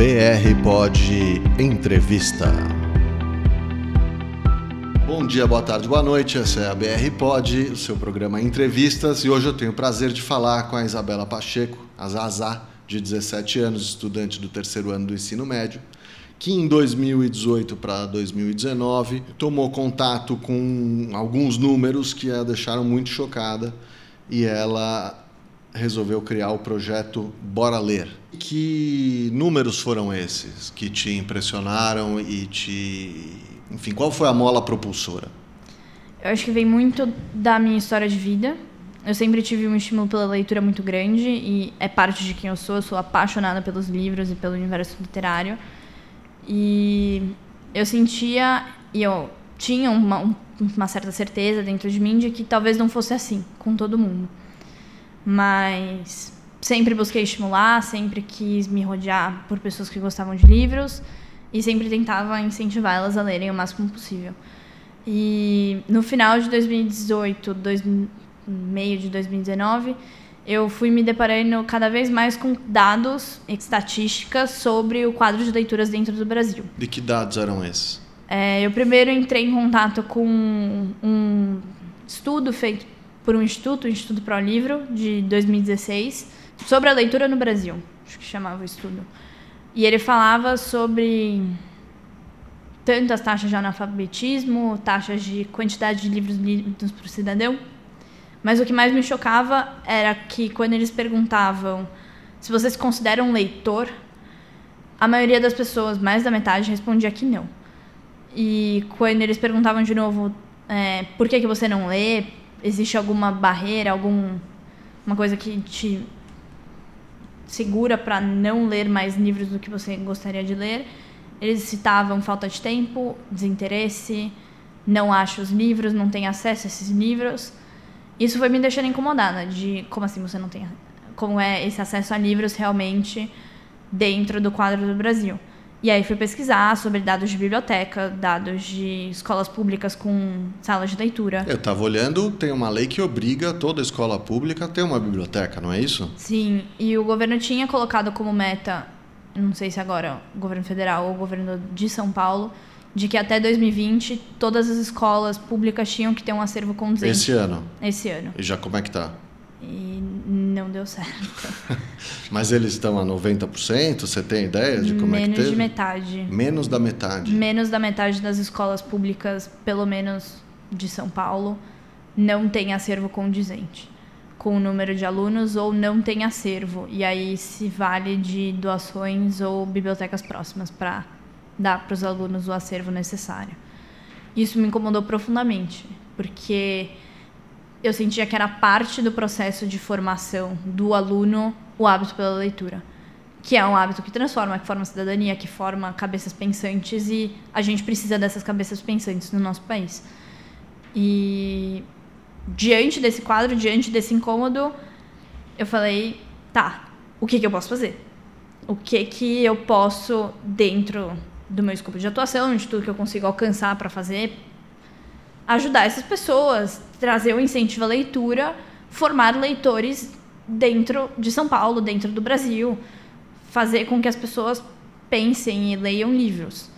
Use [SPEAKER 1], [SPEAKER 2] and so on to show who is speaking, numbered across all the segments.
[SPEAKER 1] BR Pod Entrevista. Bom dia, boa tarde, boa noite. Essa é a BR Pod, o seu programa Entrevistas, e hoje eu tenho o prazer de falar com a Isabela Pacheco, a Zazá, de 17 anos, estudante do terceiro ano do ensino médio, que em 2018 para 2019 tomou contato com alguns números que a deixaram muito chocada e ela resolveu criar o projeto Bora Ler. Que números foram esses que te impressionaram e te. Enfim, qual foi a mola propulsora?
[SPEAKER 2] Eu acho que vem muito da minha história de vida. Eu sempre tive um estímulo pela leitura muito grande e é parte de quem eu sou. Eu sou apaixonada pelos livros e pelo universo literário. E eu sentia e eu tinha uma, uma certa certeza dentro de mim de que talvez não fosse assim com todo mundo. Mas sempre busquei estimular, sempre quis me rodear por pessoas que gostavam de livros e sempre tentava incentivar elas a lerem o máximo possível. E no final de 2018, dois, meio de 2019, eu fui me deparando cada vez mais com dados e estatísticas sobre o quadro de leituras dentro do Brasil.
[SPEAKER 1] De que dados eram esses?
[SPEAKER 2] É, eu primeiro entrei em contato com um estudo feito por um instituto, o Instituto Pro Livro, de 2016, sobre a leitura no Brasil. Acho que chamava o estudo. E ele falava sobre tanto as taxas de analfabetismo, taxas de quantidade de livros lidos por cidadão. Mas o que mais me chocava era que quando eles perguntavam se você se considera um leitor, a maioria das pessoas, mais da metade, respondia que não. E quando eles perguntavam de novo é, por que, que você não lê, existe alguma barreira, alguma coisa que te segura para não ler mais livros do que você gostaria de ler. Eles citavam falta de tempo, desinteresse, não acha os livros, não tem acesso a esses livros. Isso foi me deixando incomodada de como assim você não tem como é esse acesso a livros realmente dentro do quadro do Brasil. E aí fui pesquisar sobre dados de biblioteca, dados de escolas públicas com salas de leitura.
[SPEAKER 1] Eu estava olhando, tem uma lei que obriga toda escola pública a ter uma biblioteca, não é isso?
[SPEAKER 2] Sim, e o governo tinha colocado como meta, não sei se agora o governo federal ou o governo de São Paulo, de que até 2020 todas as escolas públicas tinham que ter um acervo condizente.
[SPEAKER 1] Esse ano?
[SPEAKER 2] Esse ano.
[SPEAKER 1] E já como é que tá?
[SPEAKER 2] E não deu certo.
[SPEAKER 1] Mas eles estão a 90%? Você tem ideia de como
[SPEAKER 2] Menos
[SPEAKER 1] é que teve?
[SPEAKER 2] de metade.
[SPEAKER 1] Menos da metade.
[SPEAKER 2] Menos da metade das escolas públicas, pelo menos de São Paulo, não tem acervo condizente com o número de alunos ou não tem acervo. E aí se vale de doações ou bibliotecas próximas para dar para os alunos o acervo necessário. Isso me incomodou profundamente, porque eu sentia que era parte do processo de formação do aluno o hábito pela leitura, que é um hábito que transforma, que forma cidadania, que forma cabeças pensantes e a gente precisa dessas cabeças pensantes no nosso país. E diante desse quadro, diante desse incômodo, eu falei, tá, o que, que eu posso fazer? O que que eu posso dentro do meu escopo de atuação, de tudo que eu consigo alcançar para fazer, ajudar essas pessoas, trazer o incentivo à leitura, formar leitores dentro de São Paulo, dentro do Brasil, fazer com que as pessoas pensem e leiam livros.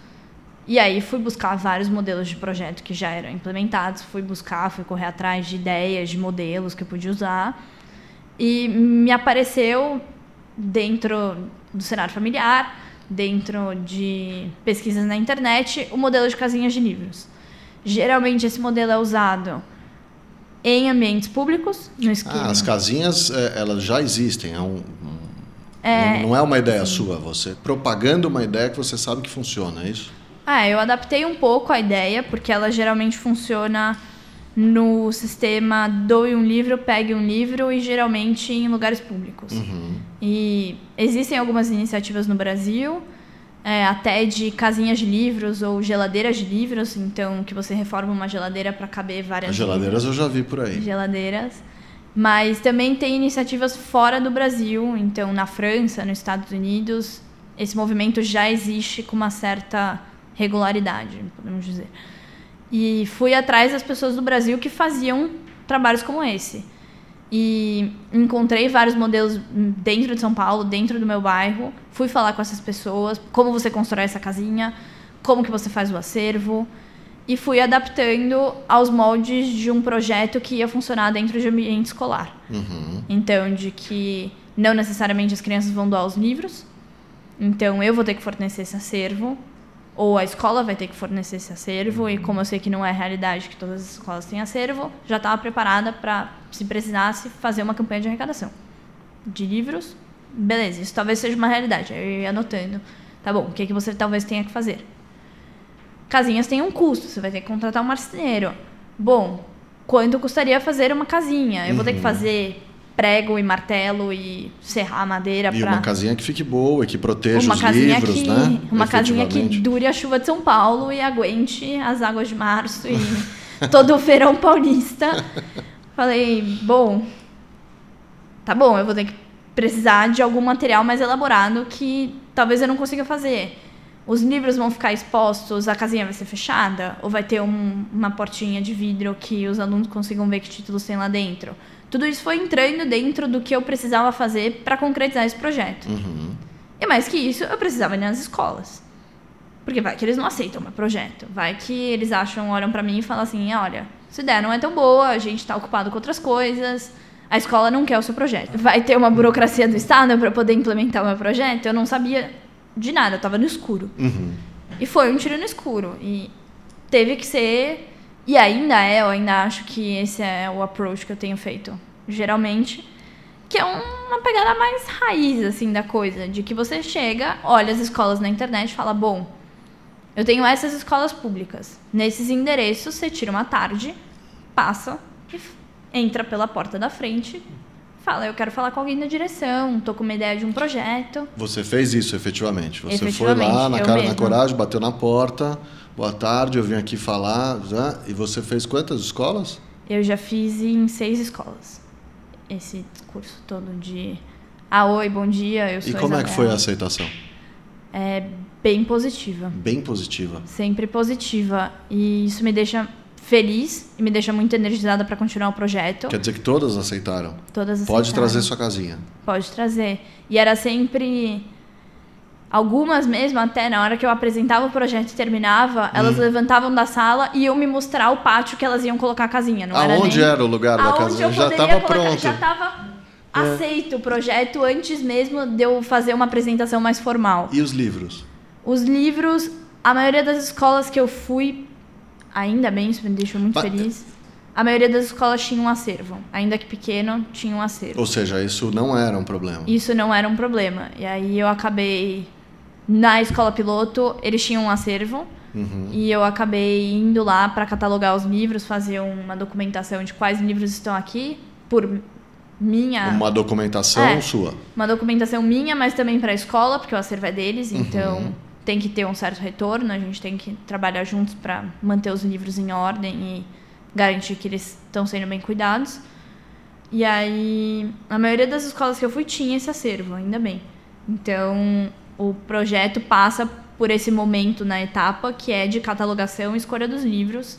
[SPEAKER 2] E aí fui buscar vários modelos de projeto que já eram implementados, fui buscar, fui correr atrás de ideias, de modelos que eu podia usar. E me apareceu dentro do cenário familiar, dentro de pesquisas na internet, o modelo de casinhas de livros. Geralmente esse modelo é usado em ambientes públicos, no esquema.
[SPEAKER 1] Ah, as casinhas, é, elas já existem. É um é, não, não, é uma ideia sim. sua. Você propagando uma ideia que você sabe que funciona, é isso?
[SPEAKER 2] Ah, eu adaptei um pouco a ideia, porque ela geralmente funciona no sistema doe um livro, pegue um livro e geralmente em lugares públicos.
[SPEAKER 1] Uhum.
[SPEAKER 2] E existem algumas iniciativas no Brasil é, até de casinhas de livros ou geladeiras de livros, então que você reforma uma geladeira para caber várias.
[SPEAKER 1] As geladeiras livros. eu já vi por aí.
[SPEAKER 2] Geladeiras. Mas também tem iniciativas fora do Brasil, então na França, nos Estados Unidos, esse movimento já existe com uma certa regularidade, podemos dizer. E fui atrás das pessoas do Brasil que faziam trabalhos como esse. E encontrei vários modelos dentro de São Paulo, dentro do meu bairro. Fui falar com essas pessoas, como você constrói essa casinha, como que você faz o acervo e fui adaptando aos moldes de um projeto que ia funcionar dentro de ambiente escolar.
[SPEAKER 1] Uhum.
[SPEAKER 2] Então, de que não necessariamente as crianças vão doar os livros, então eu vou ter que fornecer esse acervo, ou a escola vai ter que fornecer esse acervo, e como eu sei que não é realidade que todas as escolas têm acervo, já estava preparada para, se precisasse, fazer uma campanha de arrecadação de livros. Beleza, isso talvez seja uma realidade. Aí anotando. Tá bom, o que, que você talvez tenha que fazer? Casinhas têm um custo, você vai ter que contratar um marceneiro. Bom, quanto custaria fazer uma casinha? Eu vou ter que uhum. fazer prego e martelo e serrar a madeira
[SPEAKER 1] e
[SPEAKER 2] pra...
[SPEAKER 1] uma casinha que fique boa, que proteja uma os livros,
[SPEAKER 2] que,
[SPEAKER 1] né?
[SPEAKER 2] Uma casinha que dure a chuva de São Paulo e aguente as águas de março e todo o verão paulista. Falei, bom, tá bom, eu vou ter que precisar de algum material mais elaborado que talvez eu não consiga fazer. Os livros vão ficar expostos, a casinha vai ser fechada? Ou vai ter um, uma portinha de vidro que os alunos consigam ver que títulos tem lá dentro? Tudo isso foi entrando dentro do que eu precisava fazer para concretizar esse projeto.
[SPEAKER 1] Uhum.
[SPEAKER 2] E mais que isso, eu precisava ir nas escolas. Porque vai que eles não aceitam o meu projeto. Vai que eles acham, olham para mim e falam assim: olha, essa ideia não é tão boa, a gente está ocupado com outras coisas, a escola não quer o seu projeto. Vai ter uma burocracia do Estado para poder implementar o meu projeto? Eu não sabia de nada, eu estava no escuro.
[SPEAKER 1] Uhum.
[SPEAKER 2] E foi um tiro no escuro. E teve que ser e ainda é, eu ainda acho que esse é o approach que eu tenho feito, geralmente, que é uma pegada mais raiz, assim, da coisa, de que você chega, olha as escolas na internet e fala, bom, eu tenho essas escolas públicas. Nesses endereços, você tira uma tarde, passa e entra pela porta da frente, fala, eu quero falar com alguém da direção, tô com uma ideia de um projeto.
[SPEAKER 1] Você fez isso, efetivamente. Você
[SPEAKER 2] efetivamente,
[SPEAKER 1] foi lá, na cara,
[SPEAKER 2] mesma.
[SPEAKER 1] na coragem, bateu na porta boa tarde, eu vim aqui falar. Já. E você fez quantas escolas?
[SPEAKER 2] Eu já fiz em seis escolas. Esse curso todo de. Ah, oi, bom dia, eu sou
[SPEAKER 1] E como
[SPEAKER 2] Isabela.
[SPEAKER 1] é que foi a aceitação?
[SPEAKER 2] É bem positiva.
[SPEAKER 1] Bem positiva.
[SPEAKER 2] Sempre positiva. E isso me deixa feliz e me deixa muito energizada para continuar o projeto.
[SPEAKER 1] Quer dizer que todas aceitaram?
[SPEAKER 2] Todas aceitaram.
[SPEAKER 1] Pode trazer sua casinha.
[SPEAKER 2] Pode trazer. E era sempre Algumas mesmo, até na hora que eu apresentava o projeto e terminava, elas hum. levantavam da sala e iam me mostrar o pátio que elas iam colocar a casinha. Não
[SPEAKER 1] Aonde
[SPEAKER 2] era,
[SPEAKER 1] nem... era o lugar da casinha? Já estava pronto.
[SPEAKER 2] Já estava é. aceito o projeto antes mesmo de eu fazer uma apresentação mais formal.
[SPEAKER 1] E os livros?
[SPEAKER 2] Os livros, a maioria das escolas que eu fui, ainda bem, isso me deixou muito feliz. A maioria das escolas tinha um acervo, ainda que pequeno, tinha um acervo.
[SPEAKER 1] Ou seja, isso não era um problema.
[SPEAKER 2] Isso não era um problema. E aí eu acabei na escola piloto, eles tinham um acervo.
[SPEAKER 1] Uhum.
[SPEAKER 2] E eu acabei indo lá para catalogar os livros, fazer uma documentação de quais livros estão aqui, por minha.
[SPEAKER 1] Uma documentação
[SPEAKER 2] é,
[SPEAKER 1] sua.
[SPEAKER 2] Uma documentação minha, mas também para a escola, porque o acervo é deles, uhum. Tem que ter um certo retorno, a gente tem que trabalhar juntos para manter os livros em ordem e garantir que eles estão sendo bem cuidados. E aí, a maioria das escolas que eu fui tinha esse acervo, ainda bem. Então, o projeto passa por esse momento na etapa que é de catalogação e escolha dos livros,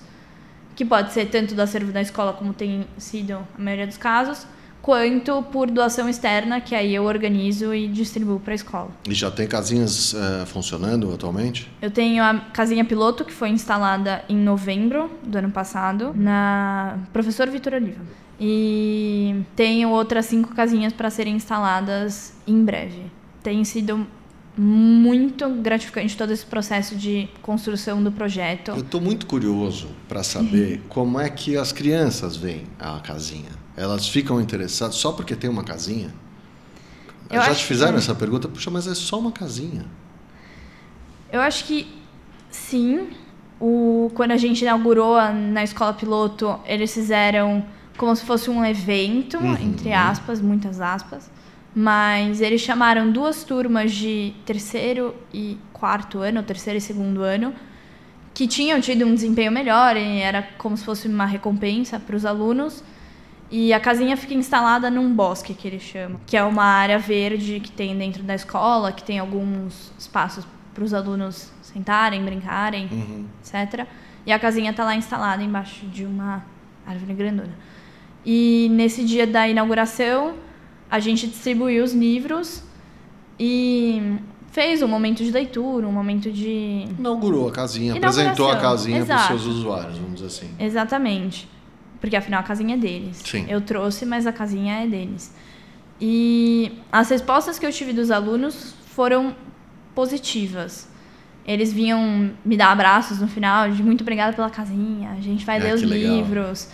[SPEAKER 2] que pode ser tanto do acervo da escola, como tem sido a maioria dos casos, quanto por doação externa, que aí eu organizo e distribuo para a escola.
[SPEAKER 1] E já tem casinhas uh, funcionando atualmente?
[SPEAKER 2] Eu tenho a casinha piloto, que foi instalada em novembro do ano passado, na Professor Vitor Oliva. E tenho outras cinco casinhas para serem instaladas em breve. Tem sido muito gratificante todo esse processo de construção do projeto.
[SPEAKER 1] Eu estou muito curioso para saber como é que as crianças veem a casinha. Elas ficam interessadas só porque tem uma casinha? Eu Já te fizeram que... essa pergunta? Puxa, mas é só uma casinha.
[SPEAKER 2] Eu acho que sim. O, quando a gente inaugurou na escola piloto, eles fizeram como se fosse um evento, uhum. entre aspas, muitas aspas. Mas eles chamaram duas turmas de terceiro e quarto ano, terceiro e segundo ano, que tinham tido um desempenho melhor e era como se fosse uma recompensa para os alunos. E a casinha fica instalada num bosque, que eles chamam, que é uma área verde que tem dentro da escola, que tem alguns espaços para os alunos sentarem, brincarem,
[SPEAKER 1] uhum.
[SPEAKER 2] etc. E a casinha está lá instalada embaixo de uma árvore grandona. E nesse dia da inauguração, a gente distribuiu os livros e fez um momento de leitura, um momento de.
[SPEAKER 1] Inaugurou a casinha, apresentou a casinha para os seus usuários, vamos dizer assim.
[SPEAKER 2] Exatamente. Porque afinal a casinha é deles.
[SPEAKER 1] Sim.
[SPEAKER 2] Eu trouxe, mas a casinha é deles. E as respostas que eu tive dos alunos foram positivas. Eles vinham me dar abraços no final, de muito obrigada pela casinha, a gente vai
[SPEAKER 1] Ah,
[SPEAKER 2] ler os
[SPEAKER 1] legal.
[SPEAKER 2] livros.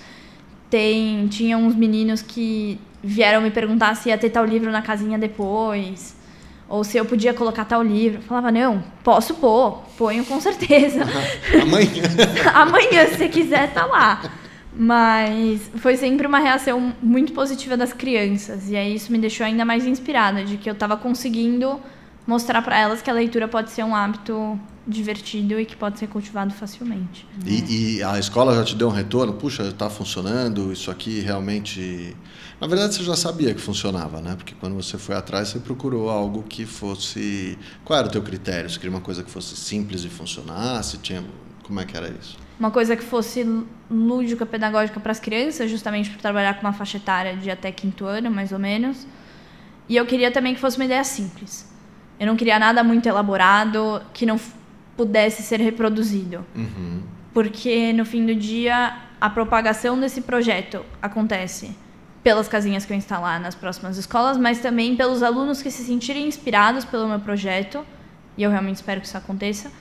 [SPEAKER 2] Tem, tinha uns meninos que vieram me perguntar se ia ter tal livro na casinha depois, ou se eu podia colocar tal livro. Eu falava, não, posso pôr, ponho com certeza.
[SPEAKER 1] Amanhã.
[SPEAKER 2] Amanhã, se você quiser, tá lá. Mas foi sempre uma reação muito positiva das crianças. E aí isso me deixou ainda mais inspirada, de que eu estava conseguindo mostrar para elas que a leitura pode ser um hábito divertido e que pode ser cultivado facilmente.
[SPEAKER 1] E, e a escola já te deu um retorno? Puxa, está funcionando, isso aqui realmente. Na verdade, você já sabia que funcionava, né? Porque quando você foi atrás, você procurou algo que fosse. Qual era o teu critério? Você queria uma coisa que fosse simples e funcionasse? Tinha... Como é que era isso?
[SPEAKER 2] Uma coisa que fosse lúdica, pedagógica para as crianças, justamente por trabalhar com uma faixa etária de até quinto ano, mais ou menos. E eu queria também que fosse uma ideia simples. Eu não queria nada muito elaborado, que não pudesse ser reproduzido.
[SPEAKER 1] Uhum.
[SPEAKER 2] Porque no fim do dia, a propagação desse projeto acontece pelas casinhas que eu instalar nas próximas escolas, mas também pelos alunos que se sentirem inspirados pelo meu projeto, e eu realmente espero que isso aconteça,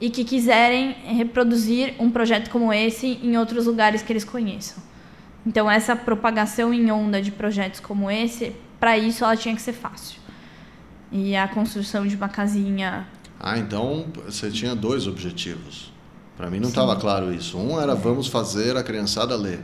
[SPEAKER 2] e que quiserem reproduzir um projeto como esse em outros lugares que eles conheçam. Então, essa propagação em onda de projetos como esse, para isso ela tinha que ser fácil. E a construção de uma casinha
[SPEAKER 1] Ah, então você tinha dois objetivos. Para mim não estava claro isso. Um era vamos fazer a criançada ler.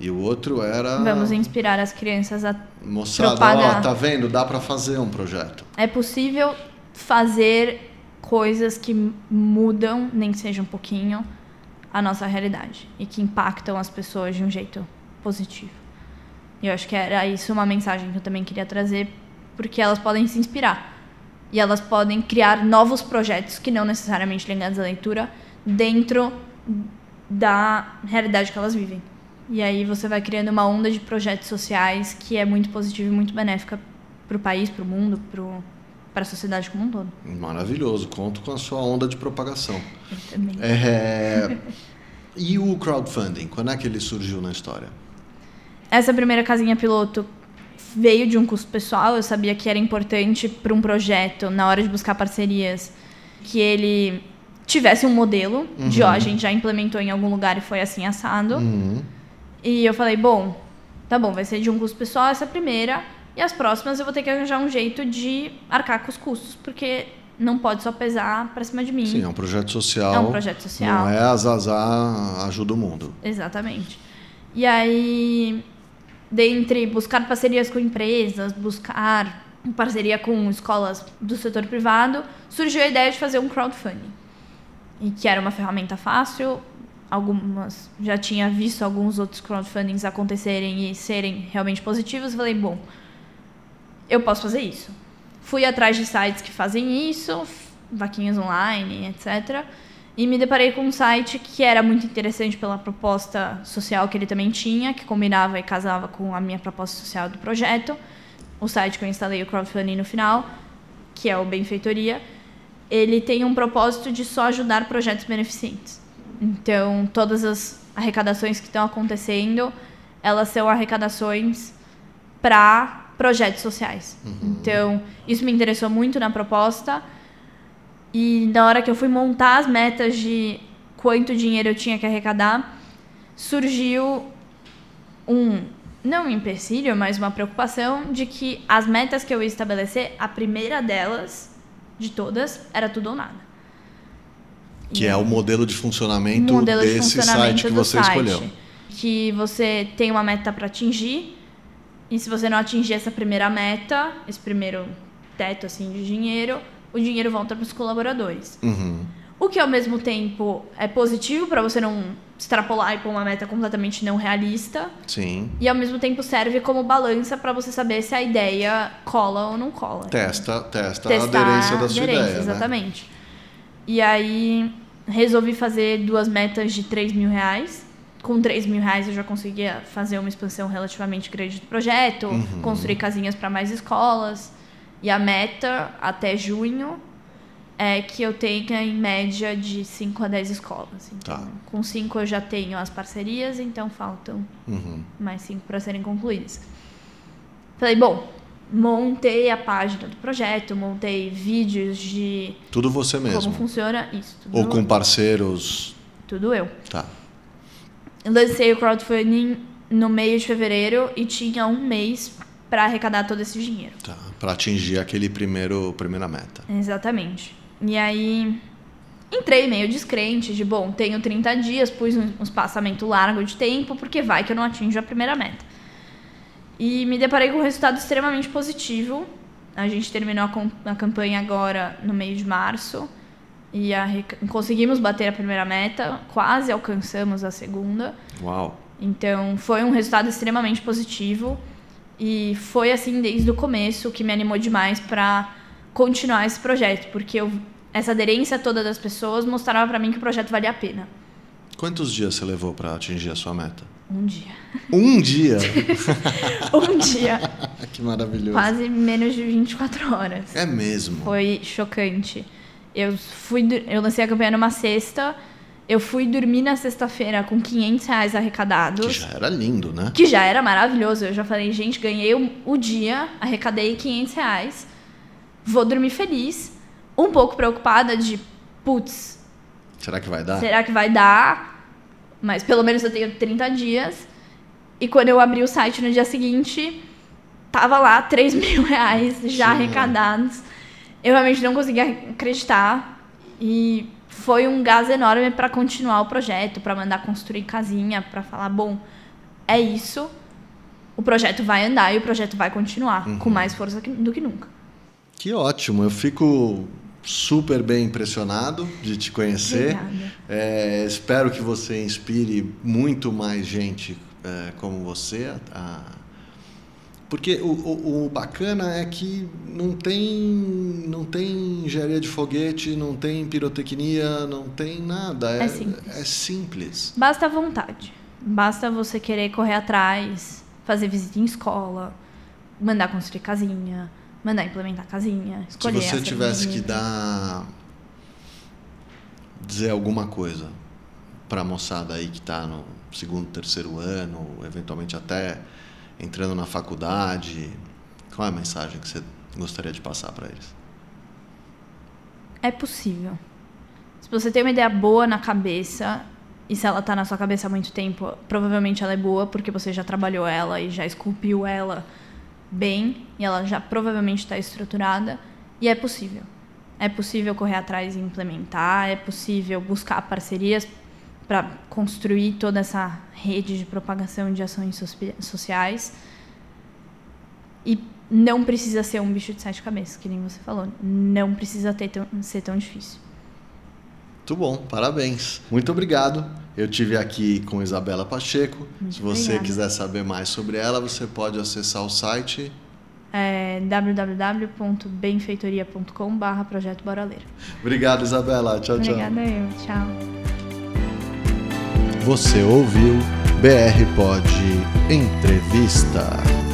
[SPEAKER 1] E o outro era
[SPEAKER 2] Vamos inspirar as crianças a.
[SPEAKER 1] moçada, ó,
[SPEAKER 2] propagar.
[SPEAKER 1] tá vendo? Dá para fazer um projeto.
[SPEAKER 2] É possível fazer coisas que mudam, nem que seja um pouquinho, a nossa realidade e que impactam as pessoas de um jeito positivo. E eu acho que era isso uma mensagem que eu também queria trazer, porque elas podem se inspirar e elas podem criar novos projetos que não necessariamente ligados à leitura dentro da realidade que elas vivem. E aí você vai criando uma onda de projetos sociais que é muito positiva e muito benéfica para o país, para o mundo, para a sociedade como um todo.
[SPEAKER 1] Maravilhoso. Conto com a sua onda de propagação.
[SPEAKER 2] Eu também.
[SPEAKER 1] É, E o crowdfunding? Quando é que ele surgiu na história?
[SPEAKER 2] Essa primeira casinha piloto veio de um custo pessoal. Eu sabia que era importante para um projeto, na hora de buscar parcerias, que ele tivesse um modelo de, ó, a gente já implementou em algum lugar e foi assim assado.
[SPEAKER 1] Uhum.
[SPEAKER 2] E eu falei, bom, tá bom, vai ser de um custo pessoal essa primeira, e as próximas eu vou ter que arranjar um jeito de arcar com os custos, porque não pode só pesar pra cima de mim.
[SPEAKER 1] Sim, é um projeto social.
[SPEAKER 2] É um projeto social.
[SPEAKER 1] Não é a Zazá ajuda o mundo.
[SPEAKER 2] Exatamente. E aí, dentre buscar parcerias com empresas, buscar parceria com escolas do setor privado, surgiu a ideia de fazer um crowdfunding. E que era uma ferramenta fácil. Algumas já tinha visto alguns outros crowdfundings acontecerem e serem realmente positivos. Falei, bom, eu posso fazer isso. Fui atrás de sites que fazem isso, vaquinhas online, etc. E me deparei com um site que era muito interessante pela proposta social que ele também tinha, que combinava e casava com a minha proposta social do projeto. O site que eu instalei o crowdfunding no final, que é o Benfeitoria, ele tem um propósito de só ajudar projetos beneficentes. Então, todas as arrecadações que estão acontecendo, elas são arrecadações para projetos sociais. Então, isso me interessou muito na proposta. E na hora que eu fui montar as metas de quanto dinheiro eu tinha que arrecadar, surgiu um, não um empecilho, mas uma preocupação de que as metas que eu ia estabelecer, a primeira delas, de todas, era tudo ou nada.
[SPEAKER 1] Que é o modelo de funcionamento
[SPEAKER 2] modelo de
[SPEAKER 1] desse
[SPEAKER 2] funcionamento
[SPEAKER 1] site que você
[SPEAKER 2] site,
[SPEAKER 1] escolheu.
[SPEAKER 2] Que você tem uma meta para atingir, e se você não atingir essa primeira meta, esse primeiro teto assim de dinheiro, o dinheiro volta para os colaboradores.
[SPEAKER 1] Uhum.
[SPEAKER 2] O que ao mesmo tempo é positivo para você não extrapolar e pôr uma meta completamente não realista,
[SPEAKER 1] Sim.
[SPEAKER 2] e ao mesmo tempo serve como balança para você saber se a ideia cola ou não cola.
[SPEAKER 1] Testa, testa a aderência da sua
[SPEAKER 2] aderência,
[SPEAKER 1] ideia. Né?
[SPEAKER 2] Exatamente. E aí resolvi fazer duas metas de 3 mil reais com 3 mil reais eu já conseguia fazer uma expansão relativamente grande do projeto, uhum. construir casinhas para mais escolas. E a meta até junho é que eu tenha em média de 5 a 10 escolas. Então, tá. com 5 eu já tenho as parcerias, então faltam uhum. mais 5 para serem concluídas. Falei, bom, montei a página do projeto, montei vídeos de.
[SPEAKER 1] Tudo você mesmo.
[SPEAKER 2] Como funciona isso.
[SPEAKER 1] Ou com parceiros.
[SPEAKER 2] Tudo eu.
[SPEAKER 1] Tá.
[SPEAKER 2] Lancei o crowdfunding no meio de fevereiro e tinha um mês para arrecadar todo esse dinheiro.
[SPEAKER 1] Tá, para atingir aquele primeiro primeira meta.
[SPEAKER 2] Exatamente. E aí entrei meio descrente de, bom, tenho 30 dias, pus um, espaçamento largo de tempo, porque vai que eu não atinjo a primeira meta. E me deparei com um resultado extremamente positivo. A gente terminou a, a campanha agora no mês de março e a, conseguimos bater a primeira meta, quase alcançamos a segunda.
[SPEAKER 1] Uau!
[SPEAKER 2] Então foi um resultado extremamente positivo e foi assim desde o começo que me animou demais para continuar esse projeto, porque eu, essa aderência toda das pessoas mostrava para mim que o projeto valia a pena.
[SPEAKER 1] Quantos dias você levou para atingir a sua meta?
[SPEAKER 2] Um dia.
[SPEAKER 1] Um dia?
[SPEAKER 2] um dia.
[SPEAKER 1] que maravilhoso.
[SPEAKER 2] Quase menos de 24 horas.
[SPEAKER 1] É mesmo.
[SPEAKER 2] Foi chocante. Eu fui, eu lancei a campanha numa sexta. Eu fui dormir na sexta-feira com 500 reais arrecadados.
[SPEAKER 1] Que já era lindo, né?
[SPEAKER 2] Que já era maravilhoso. Eu já falei, gente, ganhei o, o dia, arrecadei 500 reais. Vou dormir feliz. Um pouco preocupada de, putz.
[SPEAKER 1] Será que vai dar?
[SPEAKER 2] Será que vai dar? Mas pelo menos eu tenho 30 dias. E quando eu abri o site no dia seguinte, tava lá 3 mil reais já Sim, arrecadados. Eu realmente não conseguia acreditar e foi um gás enorme para continuar o projeto, para mandar construir casinha, para falar, bom, é isso. O projeto vai andar e o projeto vai continuar uhum. com mais força do que nunca.
[SPEAKER 1] Que ótimo, eu fico super bem impressionado de te conhecer. É, espero que você inspire muito mais gente é, como você a, porque o, o, o, bacana é que não tem, não tem engenharia de foguete, não tem pirotecnia, não tem nada.
[SPEAKER 2] É, é, simples.
[SPEAKER 1] é simples.
[SPEAKER 2] Basta a vontade. Basta você querer correr atrás, fazer visita em escola, mandar construir casinha, mandar implementar casinha, escolher.
[SPEAKER 1] Se você tivesse que dar. dizer alguma coisa para a moçada aí que está no segundo, terceiro ano, eventualmente até entrando na faculdade? Qual é a mensagem que você gostaria de passar para eles?
[SPEAKER 2] É possível. Se você tem uma ideia boa na cabeça, e se ela está na sua cabeça há muito tempo, provavelmente ela é boa porque você já trabalhou ela e já esculpiu ela bem, e ela já provavelmente está estruturada, e é possível. É possível correr atrás e implementar, é possível buscar parcerias para construir toda essa rede de propagação de ações sociais. E não precisa ser um bicho de sete cabeças, que nem você falou. Não precisa ter tão, ser tão difícil.
[SPEAKER 1] Muito bom, parabéns. Muito obrigado. Eu tive aqui com Isabela Pacheco. Muito Se você obrigada. quiser saber mais sobre ela, você pode acessar o site
[SPEAKER 2] é www.benfeitoria.com/barra Projeto Bora Ler.
[SPEAKER 1] Obrigado, Isabela. Tchau,
[SPEAKER 2] tchau. Obrigada eu. Tchau.
[SPEAKER 1] Você ouviu BR Pod Entrevista.